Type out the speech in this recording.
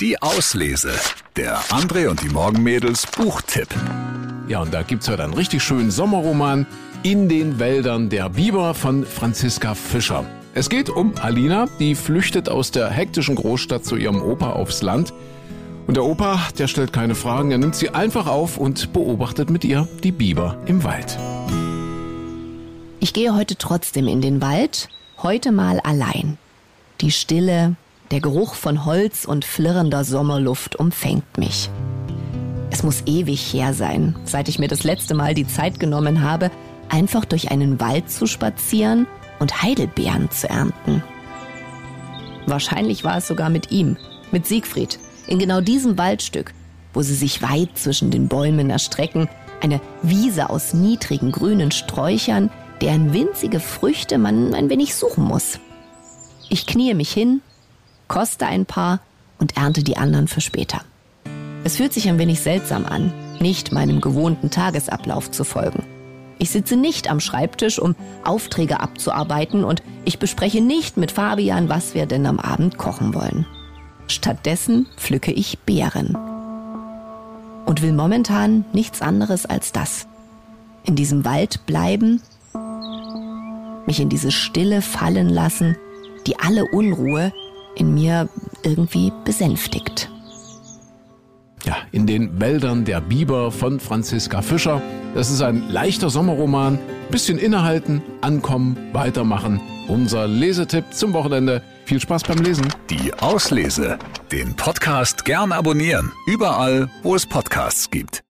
Die Auslese. Der André und die Morgenmädels Buchtipp. Ja, und da gibt's heute einen richtig schönen Sommerroman In den Wäldern der Biber von Franziska Fischer. Es geht um Alina, die flüchtet aus der hektischen Großstadt zu ihrem Opa aufs Land. Und der Opa, der stellt keine Fragen, er nimmt sie einfach auf und beobachtet mit ihr die Biber im Wald. Ich gehe heute trotzdem in den Wald, heute mal allein. Die Stille, der Geruch von Holz und flirrender Sommerluft umfängt mich. Es muss ewig her sein, seit ich mir das letzte Mal die Zeit genommen habe, einfach durch einen Wald zu spazieren und Heidelbeeren zu ernten. Wahrscheinlich war es sogar mit ihm, mit Siegfried, in genau diesem Waldstück, wo sie sich weit zwischen den Bäumen erstrecken, eine Wiese aus niedrigen grünen Sträuchern, deren winzige Früchte man ein wenig suchen muss. Ich kniee mich hin, koste ein paar und ernte die anderen für später. Es fühlt sich ein wenig seltsam an, nicht meinem gewohnten Tagesablauf zu folgen. Ich sitze nicht am Schreibtisch, um Aufträge abzuarbeiten und ich bespreche nicht mit Fabian, was wir denn am Abend kochen wollen. Stattdessen pflücke ich Beeren. Und will momentan nichts anderes als das. In diesem Wald bleiben, mich in diese Stille fallen lassen, die alle Unruhe in mir irgendwie besänftigt. Ja, in den Wäldern der Biber von Franziska Fischer. Das ist ein leichter Sommerroman. Bisschen innehalten, ankommen, weitermachen. Unser Lesetipp zum Wochenende. Viel Spaß beim Lesen. Die Auslese. Den Podcast gern abonnieren. Überall, wo es Podcasts gibt.